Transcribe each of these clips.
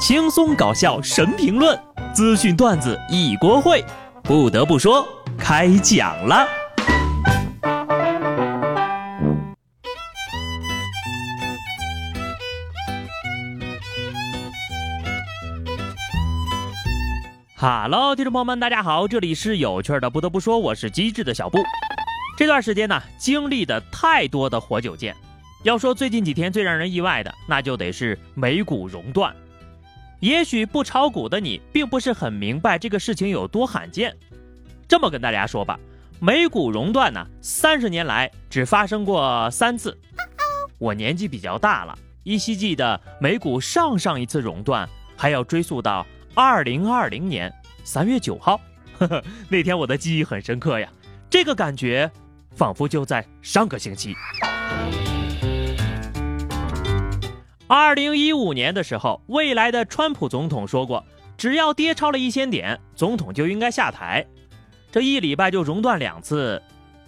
轻松搞笑神评论，资讯段子一锅烩。不得不说，开讲了。哈喽，听众朋友们，大家好，这里是有趣的。不得不说，我是机智的小布。这段时间呢，经历的太多的活久见。要说最近几天最让人意外的，那就得是美股熔断。也许不炒股的你，并不是很明白这个事情有多罕见。这么跟大家说吧，美股熔断呢，三十年来只发生过三次。我年纪比较大了，依稀记得美股上上一次熔断还要追溯到二零二零年三月九号。呵呵，那天我的记忆很深刻呀，这个感觉仿佛就在上个星期。二零一五年的时候，未来的川普总统说过，只要跌超了一千点，总统就应该下台。这一礼拜就熔断两次，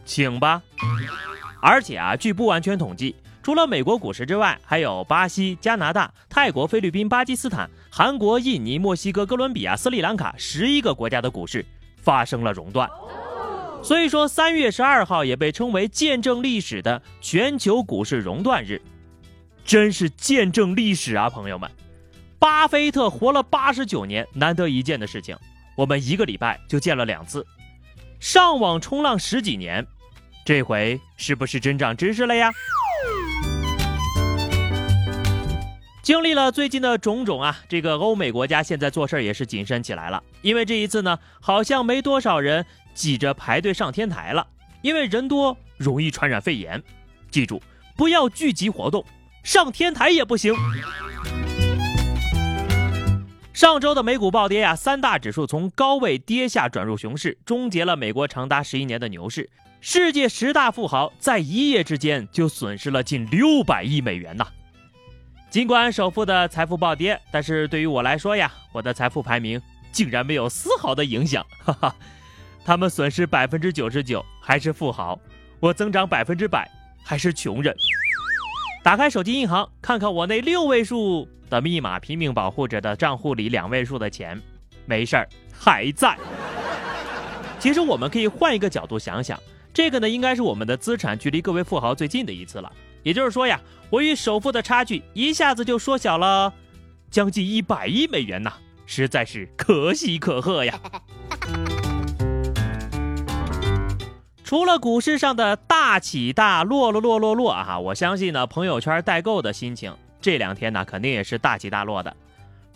请吧。而且啊，据不完全统计，除了美国股市之外，还有巴西、加拿大、泰国、菲律宾、巴基斯坦、韩国、印尼、墨西哥、哥伦比亚、斯里兰卡十一个国家的股市发生了熔断。所以说，三月十二号也被称为见证历史的全球股市熔断日。真是见证历史啊，朋友们！巴菲特活了八十九年，难得一见的事情，我们一个礼拜就见了两次。上网冲浪十几年，这回是不是真长知识了呀？经历了最近的种种啊，这个欧美国家现在做事也是谨慎起来了，因为这一次呢，好像没多少人挤着排队上天台了，因为人多容易传染肺炎。记住，不要聚集活动。上天台也不行。上周的美股暴跌呀，三大指数从高位跌下转入熊市，终结了美国长达十一年的牛市。世界十大富豪在一夜之间就损失了近六百亿美元呐！尽管首富的财富暴跌，但是对于我来说呀，我的财富排名竟然没有丝毫的影响。哈哈，他们损失百分之九十九还是富豪，我增长百分之百还是穷人。打开手机银行，看看我那六位数的密码拼命保护着的账户里两位数的钱，没事儿，还在。其实我们可以换一个角度想想，这个呢，应该是我们的资产距离各位富豪最近的一次了。也就是说呀，我与首富的差距一下子就缩小了将近一百亿美元呐，实在是可喜可贺呀。除了股市上的大起大落落落落落啊，我相信呢，朋友圈代购的心情这两天呢，肯定也是大起大落的。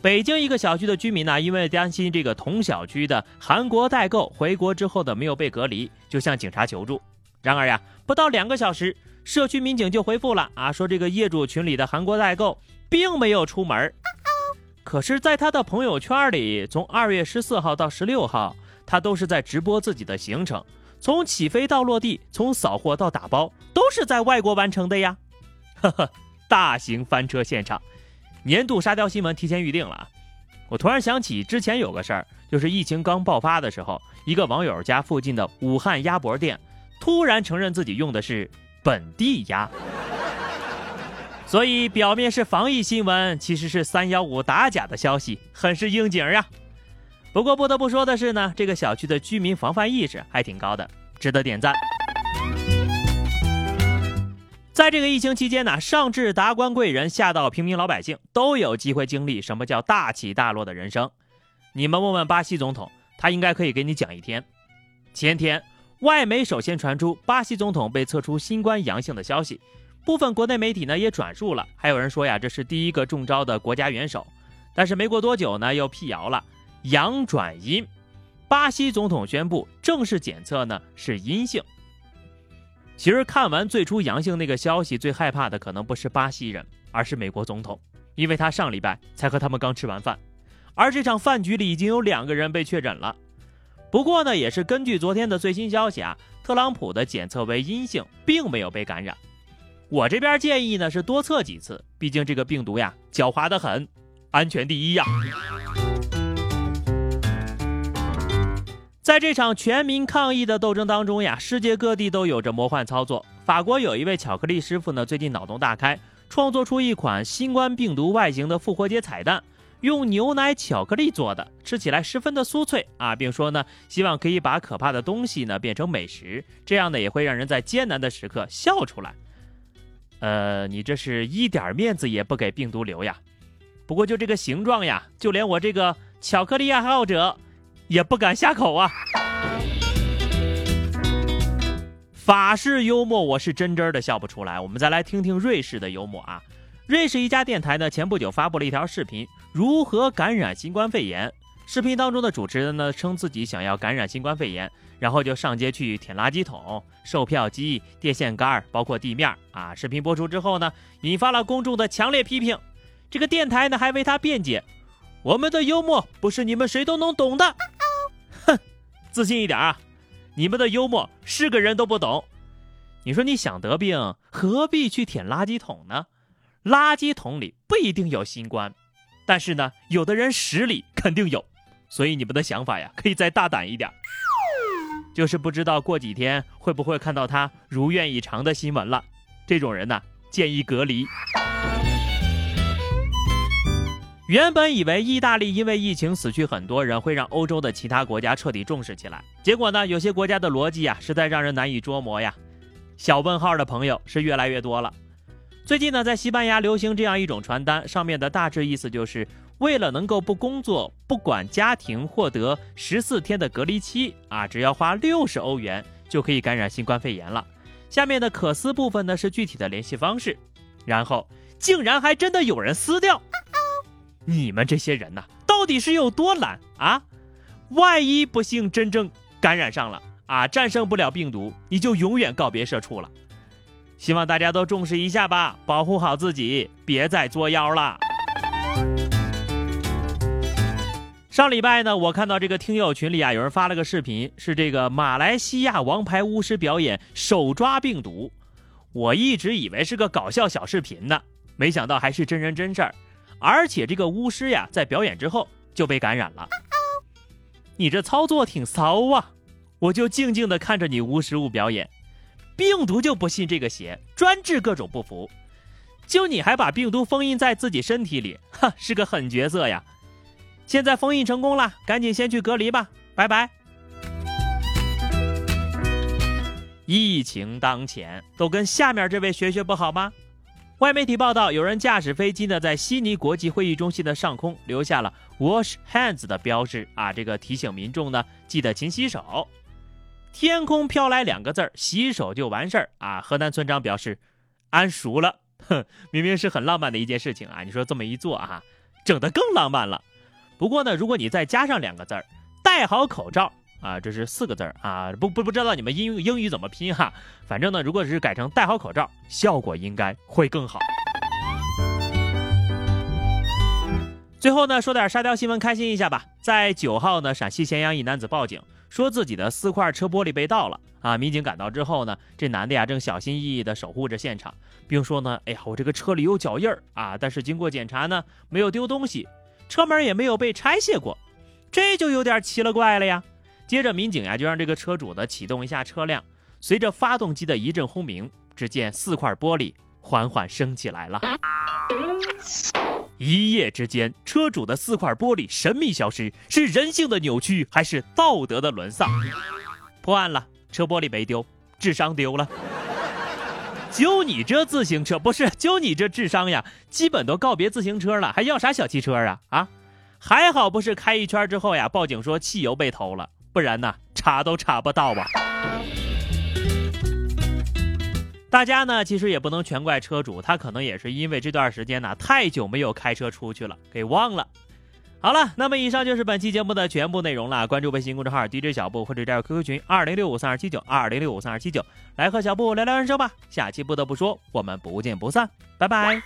北京一个小区的居民呢，因为担心这个同小区的韩国代购回国之后的没有被隔离，就向警察求助。然而呀，不到两个小时，社区民警就回复了啊，说这个业主群里的韩国代购并没有出门。可是，在他的朋友圈里，从二月十四号到十六号，他都是在直播自己的行程。从起飞到落地，从扫货到打包，都是在外国完成的呀！呵呵，大型翻车现场，年度沙雕新闻提前预定了啊！我突然想起之前有个事儿，就是疫情刚爆发的时候，一个网友家附近的武汉鸭脖店突然承认自己用的是本地鸭，所以表面是防疫新闻，其实是三幺五打假的消息，很是应景呀。不过不得不说的是呢，这个小区的居民防范意识还挺高的，值得点赞。在这个疫情期间呢，上至达官贵人，下到平民老百姓，都有机会经历什么叫大起大落的人生。你们问问巴西总统，他应该可以给你讲一天。前天，外媒首先传出巴西总统被测出新冠阳性的消息，部分国内媒体呢也转述了，还有人说呀，这是第一个中招的国家元首。但是没过多久呢，又辟谣了。阳转阴，巴西总统宣布正式检测呢是阴性。其实看完最初阳性那个消息，最害怕的可能不是巴西人，而是美国总统，因为他上礼拜才和他们刚吃完饭，而这场饭局里已经有两个人被确诊了。不过呢，也是根据昨天的最新消息啊，特朗普的检测为阴性，并没有被感染。我这边建议呢是多测几次，毕竟这个病毒呀狡猾的很，安全第一呀。在这场全民抗疫的斗争当中呀，世界各地都有着魔幻操作。法国有一位巧克力师傅呢，最近脑洞大开，创作出一款新冠病毒外形的复活节彩蛋，用牛奶巧克力做的，吃起来十分的酥脆啊，并说呢，希望可以把可怕的东西呢变成美食，这样呢也会让人在艰难的时刻笑出来。呃，你这是一点面子也不给病毒留呀？不过就这个形状呀，就连我这个巧克力爱好者也不敢下口啊。法式幽默，我是真真的笑不出来。我们再来听听瑞士的幽默啊。瑞士一家电台呢，前不久发布了一条视频，如何感染新冠肺炎。视频当中的主持人呢，称自己想要感染新冠肺炎，然后就上街去舔垃圾桶、售票机、电线杆，包括地面啊。视频播出之后呢，引发了公众的强烈批评。这个电台呢，还为他辩解：“我们的幽默不是你们谁都能懂的。”自信一点啊。你们的幽默是个人都不懂，你说你想得病何必去舔垃圾桶呢？垃圾桶里不一定有新冠，但是呢，有的人屎里肯定有，所以你们的想法呀可以再大胆一点。就是不知道过几天会不会看到他如愿以偿的新闻了，这种人呢建议隔离。原本以为意大利因为疫情死去很多人，会让欧洲的其他国家彻底重视起来。结果呢，有些国家的逻辑啊，实在让人难以捉摸呀。小问号的朋友是越来越多了。最近呢，在西班牙流行这样一种传单，上面的大致意思就是为了能够不工作、不管家庭，获得十四天的隔离期啊，只要花六十欧元就可以感染新冠肺炎了。下面的可撕部分呢是具体的联系方式，然后竟然还真的有人撕掉。你们这些人呐，到底是有多懒啊？万一不幸真正感染上了啊，战胜不了病毒，你就永远告别社畜了。希望大家都重视一下吧，保护好自己，别再作妖了。上礼拜呢，我看到这个听友群里啊，有人发了个视频，是这个马来西亚王牌巫师表演手抓病毒。我一直以为是个搞笑小视频呢，没想到还是真人真事儿。而且这个巫师呀，在表演之后就被感染了。你这操作挺骚啊！我就静静的看着你无实物表演，病毒就不信这个邪，专治各种不服。就你还把病毒封印在自己身体里，哈，是个狠角色呀！现在封印成功了，赶紧先去隔离吧，拜拜。疫情当前，都跟下面这位学学不好吗？外媒体报道，有人驾驶飞机呢，在悉尼国际会议中心的上空留下了 “Wash Hands” 的标志啊，这个提醒民众呢，记得勤洗手。天空飘来两个字儿，洗手就完事儿啊。河南村长表示，安熟了。哼，明明是很浪漫的一件事情啊，你说这么一做啊，整得更浪漫了。不过呢，如果你再加上两个字儿，戴好口罩。啊，这是四个字儿啊，不不不知道你们英英语怎么拼哈，反正呢，如果是改成戴好口罩，效果应该会更好。最后呢，说点沙雕新闻，开心一下吧。在九号呢，陕西咸阳一男子报警，说自己的四块车玻璃被盗了啊。民警赶到之后呢，这男的呀正小心翼翼地守护着现场，并说呢，哎呀，我这个车里有脚印儿啊，但是经过检查呢，没有丢东西，车门也没有被拆卸过，这就有点奇了怪了呀。接着，民警呀就让这个车主呢启动一下车辆，随着发动机的一阵轰鸣，只见四块玻璃缓缓升起来了。一夜之间，车主的四块玻璃神秘消失，是人性的扭曲，还是道德的沦丧？破案了，车玻璃没丢，智商丢了。就你这自行车，不是就你这智商呀，基本都告别自行车了，还要啥小汽车啊？啊，还好不是开一圈之后呀，报警说汽油被偷了。不然呢，查都查不到吧。大家呢，其实也不能全怪车主，他可能也是因为这段时间呢太久没有开车出去了，给忘了。好了，那么以上就是本期节目的全部内容了。关注微信公众号 DJ 小布或者加入 QQ 群二零六五三二七九二零六五三二七九，来和小布聊聊人生吧。下期不得不说，我们不见不散，拜拜。